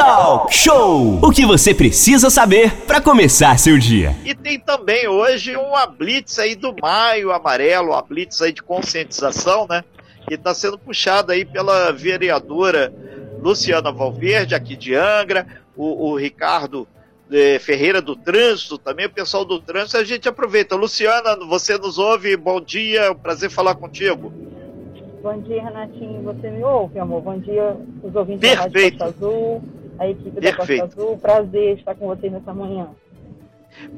Talk Show! O que você precisa saber para começar seu dia. E tem também hoje uma blitz aí do Maio Amarelo, uma blitz aí de conscientização, né? Que está sendo puxada aí pela vereadora Luciana Valverde, aqui de Angra, o, o Ricardo eh, Ferreira do Trânsito, também o pessoal do Trânsito. A gente aproveita. Luciana, você nos ouve? Bom dia, é um prazer falar contigo. Bom dia, Renatinho. Você me ouve, amor? Bom dia, os ouvintes Perfeito. da Rádio Costa Azul, a equipe Perfeito. da Costa Azul. Prazer estar com vocês nessa manhã.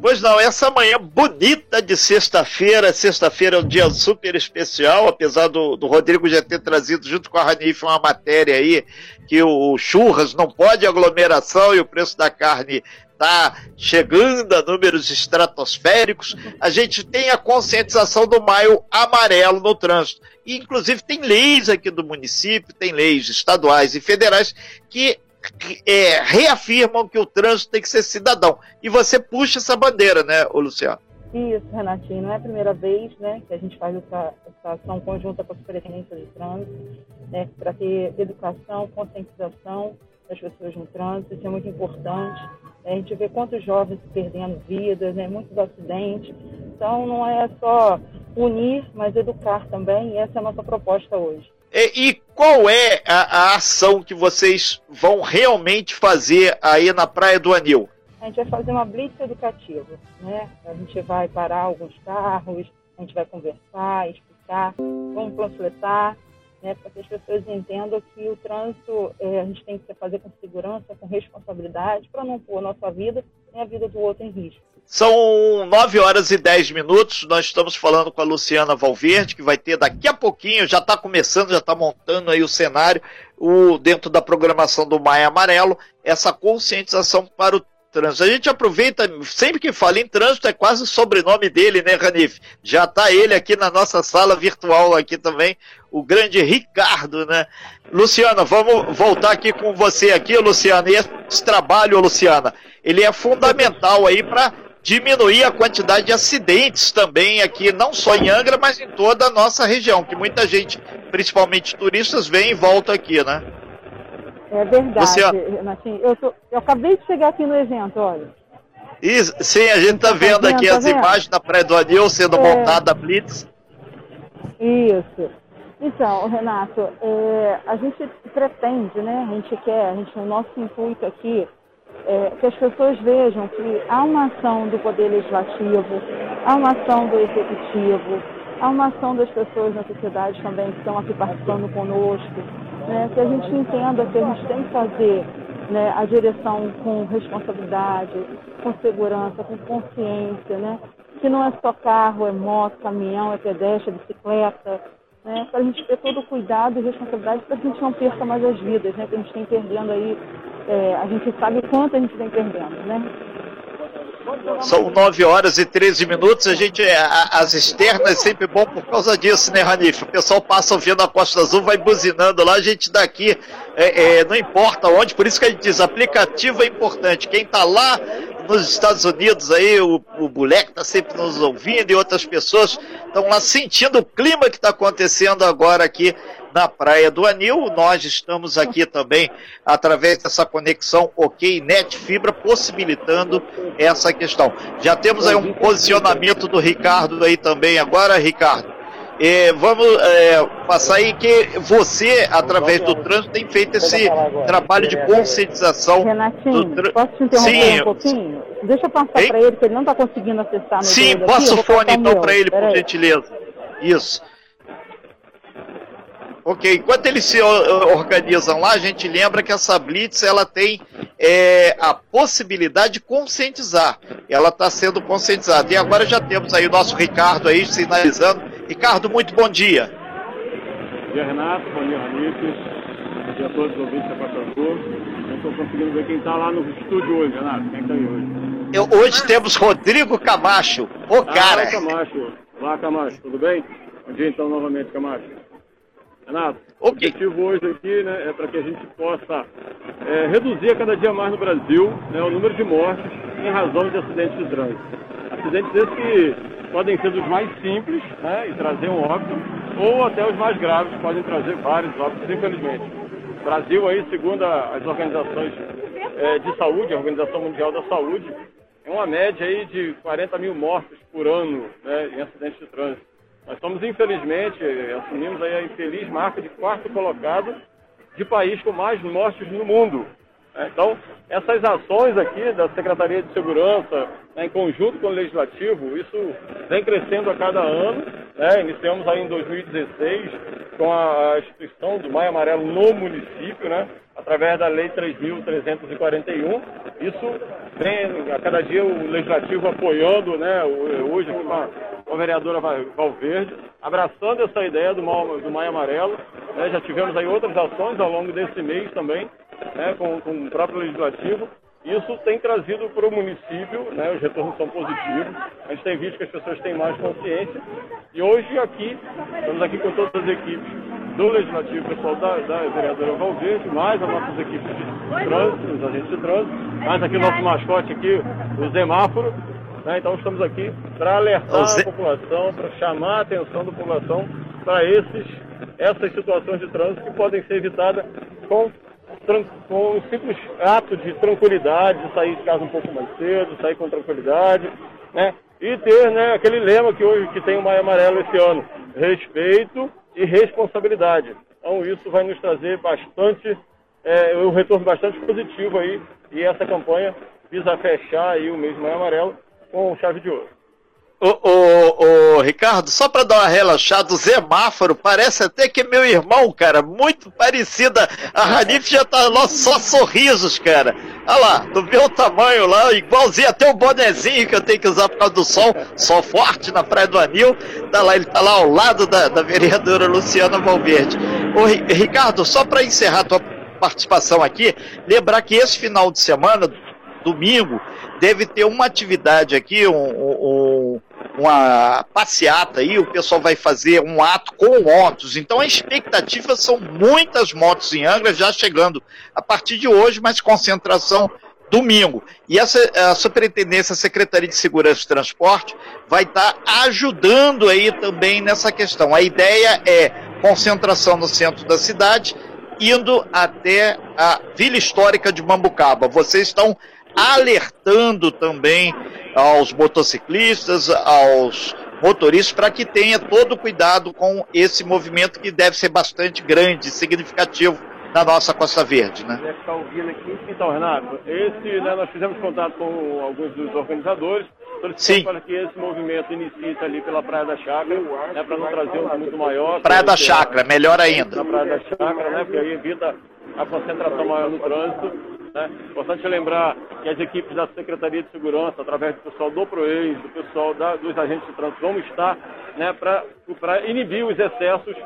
Pois não, essa manhã bonita de sexta-feira, sexta-feira é um dia super especial, apesar do, do Rodrigo já ter trazido junto com a Ranif uma matéria aí que o churras não pode aglomeração e o preço da carne está chegando a números estratosféricos. A gente tem a conscientização do maio amarelo no trânsito. E, inclusive, tem leis aqui do município, tem leis estaduais e federais que é, reafirmam que o trânsito tem que ser cidadão. E você puxa essa bandeira, né, Luciano? Isso, Renatinho, não é a primeira vez né, que a gente faz essa, essa ação conjunta com a Superintendência de Trânsito, né, para ter educação, conscientização das pessoas no trânsito, isso é muito importante. A gente vê quantos jovens perdendo vidas, né, muitos acidentes. Então, não é só unir, mas educar também, e essa é a nossa proposta hoje. E, e qual é a, a ação que vocês vão realmente fazer aí na Praia do Anil? A gente vai fazer uma blitz educativa, né? A gente vai parar alguns carros, a gente vai conversar, explicar, vamos panfletar, né? Para que as pessoas entendam que o trânsito eh, a gente tem que fazer com segurança, com responsabilidade, para não pôr a nossa vida nem a vida do outro em risco. São 9 horas e 10 minutos. Nós estamos falando com a Luciana Valverde, que vai ter daqui a pouquinho, já está começando, já está montando aí o cenário, o, dentro da programação do Maia Amarelo, essa conscientização para o trânsito. A gente aproveita, sempre que fala em trânsito, é quase o sobrenome dele, né, Ranif? Já está ele aqui na nossa sala virtual aqui também, o grande Ricardo, né? Luciana, vamos voltar aqui com você aqui, Luciana. E esse trabalho, Luciana, ele é fundamental aí para diminuir a quantidade de acidentes também aqui, não só em Angra, mas em toda a nossa região, que muita gente, principalmente turistas, vem e volta aqui, né? É verdade, Luciana. Renatinho. Eu, tô- eu acabei de chegar aqui no evento, olha. E, sim, a gente tá vendo aqui Tá as vendo? imagens da Praia do Anil sendo É. montada a Blitz. Isso. Então, Renato, é, a gente pretende, né? A gente quer, a gente, o nosso intuito aqui é que as pessoas vejam que há uma ação do Poder Legislativo, há uma ação do Executivo, há uma ação das pessoas na sociedade também que estão aqui participando conosco, né? Que a gente entenda que a gente tem que fazer né, a direção com responsabilidade, com segurança, com consciência, né? Que não é só carro, é moto, caminhão, é pedestre, é bicicleta, né? Para a gente ter todo o cuidado e responsabilidade para que a gente não perca mais as vidas, né? Que a gente tem perdendo aí, é, a gente sabe quanto a gente vem perdendo, né? São 9 horas e 13 minutos. A gente, a- as externas é sempre bom por causa disso, né, Ranif? O pessoal passa ouvindo a Costa Azul, vai buzinando lá, a gente daqui, é, é, não importa onde, por isso que a gente diz, aplicativo é importante. Quem tá lá nos Estados Unidos aí, o, o Buleque tá sempre nos ouvindo e outras pessoas estão lá sentindo o clima que está acontecendo agora aqui na Praia do Anil. Nós estamos aqui também através dessa conexão OK Net Fibra, possibilitando essa questão. Já temos aí um posicionamento do Ricardo aí também agora, Ricardo. É, vamos é, passar aí que você, através do trânsito, tem feito esse trabalho de conscientização. Renatinho, do tr- posso te interromper Sim, um pouquinho? Deixa eu passar para ele, que ele não está conseguindo acessar no Sim, passa o fone então para ele, por gentileza. Isso. Ok, enquanto eles se organizam lá, a gente lembra que essa Blitz ela tem é, a possibilidade de conscientizar. Ela está sendo conscientizada. E agora já temos aí o nosso Ricardo aí sinalizando. Ricardo, muito bom dia. Bom dia, Renato. Bom dia, Ranife. Bom dia a todos os ouvintes da. Não estou conseguindo ver quem está lá no estúdio hoje, Renato. Quem está aí hoje? Eu- hoje temos Rodrigo Camacho. O cara. Ah, Camacho. Olá, Camacho. Tudo bem? Bom dia, então, novamente, Camacho. Renato, o Ok. objetivo hoje aqui né, é para que a gente possa é, reduzir cada dia mais no Brasil né, o número de mortes em razão de acidentes de trânsito. Acidentes esses que podem ser dos mais simples né, e trazer um óbito, ou até os mais graves, podem trazer vários óbitos, infelizmente. O Brasil aí, segundo as organizações é, de saúde, a Organização Mundial da Saúde, é uma média aí de 40 mil mortes por ano né, em acidentes de trânsito. Nós estamos, infelizmente, assumimos aí a infeliz marca de quarto colocado de país com mais mortes no mundo. É, então, essas ações aqui da Secretaria de Segurança, né, em conjunto com o Legislativo, isso vem crescendo a cada ano. Né? Iniciamos aí em 2016 com a instituição do Maio Amarelo no município, né? através da Lei 3.341. Isso vem a cada dia o Legislativo apoiando, né? hoje com a, com a vereadora Valverde, abraçando essa ideia do, do Maio Amarelo. Né? Já tivemos aí outras ações ao longo desse mês também, né, com, com o próprio legislativo. Isso tem trazido para o município, né, os retornos são positivos, a gente tem visto que as pessoas têm mais consciência. E hoje aqui, estamos aqui com todas as equipes do Legislativo, pessoal da, da vereadora Valverde, mais as nossas equipes de trânsito, os agentes de trânsito, mais aqui o nosso mascote aqui, o semáforo. Né, então estamos aqui para alertar a população, para chamar a atenção da população para esses, essas situações de trânsito que podem ser evitadas com com um simples ato de tranquilidade, de sair de casa um pouco mais cedo, sair com tranquilidade, né? E ter né, aquele lema que hoje que tem o Maio Amarelo esse ano, respeito e responsabilidade. Então isso vai nos trazer bastante, é, um retorno bastante positivo aí, e essa campanha visa fechar aí o mês Maio Amarelo com chave de ouro. Ô, Ricardo, só para dar uma relaxada, o Zemáforo parece até que é meu irmão, cara, muito parecida. A Ranif já tá lá só sorrisos, cara. Olha lá, tu vê o tamanho lá, igualzinho até o bonezinho que eu tenho que usar por causa do sol, sol forte na Praia do Anil. Tá lá, ele tá lá ao lado da, da vereadora Luciana Valverde. Ô, Ricardo, só para encerrar tua participação aqui, lembrar que esse final de semana, domingo, deve ter uma atividade aqui, um, um, uma passeata aí, o pessoal vai fazer um ato com motos. Então a expectativa são muitas motos em Angra já chegando a partir de hoje, mas concentração domingo. E essa a Superintendência, a Secretaria de Segurança e Transporte vai estar tá ajudando aí também nessa questão. A ideia é concentração no centro da cidade, indo até a Vila Histórica de Mambucaba. Vocês estão alertando também aos motociclistas, aos motoristas, para que tenha todo cuidado com esse movimento que deve ser bastante grande, significativo na nossa Costa Verde, né? Deve estar ouvindo aqui. Então, Renato, esse, né, nós fizemos contato com alguns dos organizadores, Sim. para que esse movimento inicie ali pela Praia da Chácara, né, para não trazer um muito maior. Praia da Chácara, melhor ainda. Na Praia da Chácara, né, porque aí evita a concentração maior no trânsito né? Importante lembrar que as equipes da Secretaria de Segurança, através do pessoal do PROEIS, do pessoal da, dos agentes de trânsito, vão estar né, para inibir os excessos,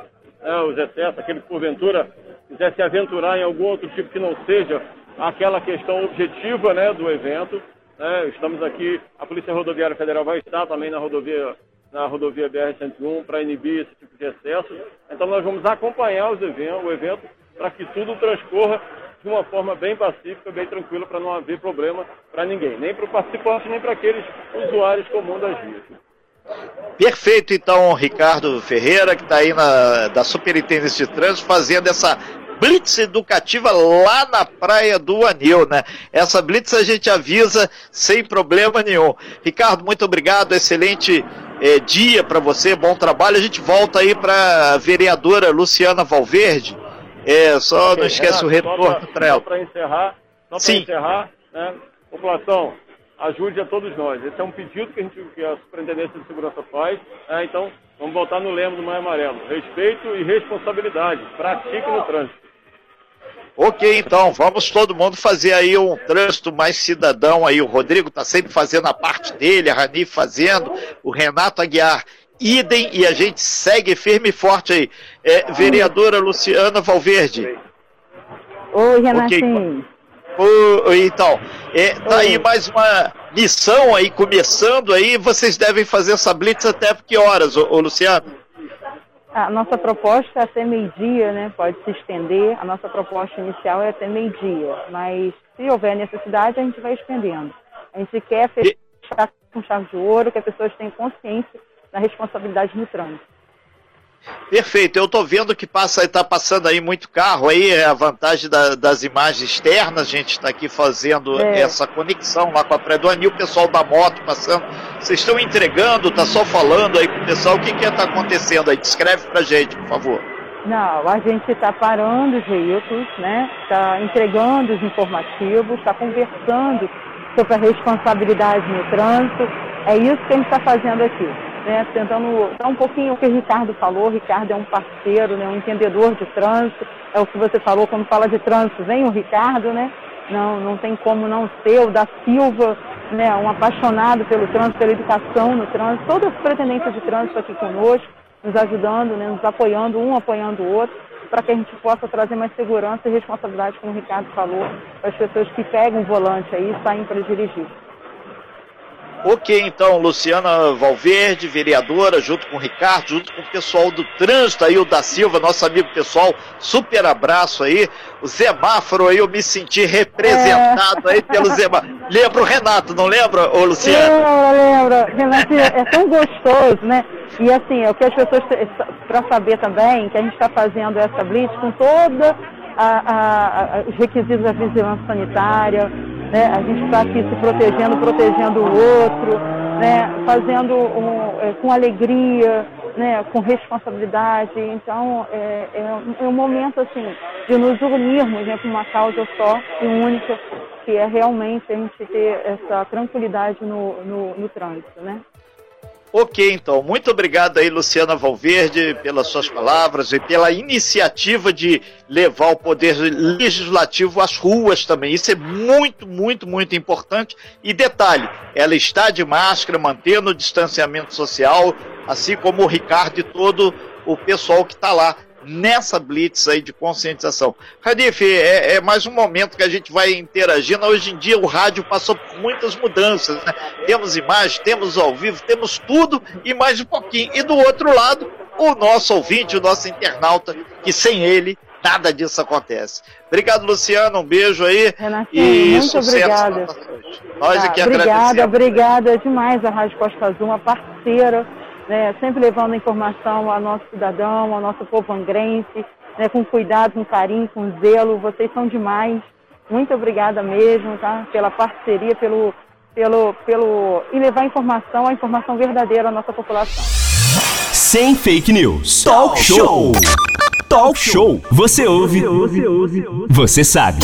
né, os excessos, aquele que porventura quiser se aventurar em algum outro tipo que não seja aquela questão objetiva né, do evento. Né? Estamos aqui, a Polícia Rodoviária Federal vai estar também na rodovia na rodovia BR-101 para inibir esse tipo de excesso. Então nós vamos acompanhar os eventos, o evento para que tudo transcorra de uma forma bem pacífica, bem tranquila, para não haver problema para ninguém, nem para o participante, nem para aqueles usuários comuns das vias. Perfeito, então, Ricardo Ferreira, que está aí na, da Superintendência de Trânsito, fazendo essa blitz educativa lá na praia do Anil, né? Essa blitz a gente avisa sem problema nenhum. Ricardo, muito obrigado, excelente eh, dia para você, bom trabalho. A gente volta aí para a vereadora Luciana Valverde é, só okay, não esquece Renato, o retorno para ela. Só para encerrar, só para encerrar, né, população, ajude a todos nós. Esse é um pedido que a, gente, que a Superintendência de Segurança faz. Né, então, vamos voltar no lema do Maio Amarelo. Respeito e responsabilidade. Pratique no trânsito. Ok, então, vamos todo mundo fazer aí um trânsito mais cidadão aí. O Rodrigo está sempre fazendo a parte dele, a Rani fazendo, o Renato Aguiar idem e a gente segue firme e forte aí. É, vereadora Luciana Valverde. Oi, Renatinho. Okay. então, é, tá aí mais uma missão aí começando aí. Vocês devem fazer essa blitz até que horas, ô, ô Luciano? A nossa proposta é até meio-dia, né? Pode se estender. A nossa proposta inicial é até meio-dia, mas se houver necessidade, a gente vai estendendo. A gente quer fechar com chave de ouro, que as pessoas tenham consciência da responsabilidade no trânsito. Perfeito, eu estou vendo que passa, está passando aí muito carro aí, é a vantagem da, das imagens externas, a gente está aqui fazendo é. essa conexão lá com a Praia do Anil, o pessoal da moto passando, vocês estão entregando, tá só falando aí com o pessoal, o que que está acontecendo aí? Descreve pra gente, por favor. Não, a gente está parando os veículos, né? Está entregando os informativos, está conversando sobre a responsabilidade no trânsito. É isso que a gente está fazendo aqui né, tentando dar um pouquinho o que o Ricardo falou. O Ricardo é um parceiro, né, um entendedor de trânsito. É o que você falou quando fala de trânsito, vem o Ricardo, né? Não, não tem como não ser o da Silva, né, um apaixonado pelo trânsito, pela educação no trânsito. Todas as pretendências de trânsito aqui conosco, nos ajudando, né, nos apoiando, um apoiando o outro, para que a gente possa trazer mais segurança e responsabilidade, como o Ricardo falou, para as pessoas que pegam o volante aí e saem para dirigir. Ok, então, Luciana Valverde, vereadora, junto com o Ricardo, junto com o pessoal do trânsito aí, o da Silva, nosso amigo pessoal, super abraço aí. O Zemáforo aí, eu me senti representado é. aí pelo Zemáforo. Lembra o Renato, não lembra, ô Luciana? Lembra, lembra. Renato, é tão gostoso, né? E assim, é o que as pessoas, para saber também, que a gente está fazendo essa blitz com toda a, a, a, os requisitos da vigilância sanitária, né? A gente está aqui se protegendo, protegendo o outro, né? fazendo um, é, com alegria, né? com responsabilidade. Então, é, é, é, um momento assim, de nos unirmos né? com uma causa só e única, que é realmente a gente ter essa tranquilidade no, no, no trânsito. Né? Ok, então, muito obrigado aí, Luciana Valverde, pelas suas palavras e pela iniciativa de levar o poder legislativo às ruas também. Isso é muito, muito, muito importante. E detalhe, ela está de máscara, mantendo o distanciamento social, assim como o Ricardo e todo o pessoal que está lá nessa blitz aí de conscientização. Radif, é, é, mais um momento que a gente vai interagindo. Hoje em dia o rádio passou por muitas mudanças. Né? Temos imagem, temos ao vivo, temos tudo e mais um pouquinho. E do outro lado, o nosso ouvinte, o nosso internauta, que sem ele nada disso acontece. Obrigado, Luciano. Um beijo aí. Renatinho, muito obrigada. Nós tá, aqui obrigada, obrigada demais a Rádio Costa Azul, uma parceira né, sempre levando a informação ao nosso cidadão, ao nosso povo angrense, né, com cuidado, com carinho, com zelo. Vocês são demais. Muito obrigada mesmo, tá? Pela parceria, pelo, pelo, pelo e levar a informação, a informação verdadeira à nossa população. Sem fake news. Talk show. Talk show. Você ouve. Você ouve. Você sabe.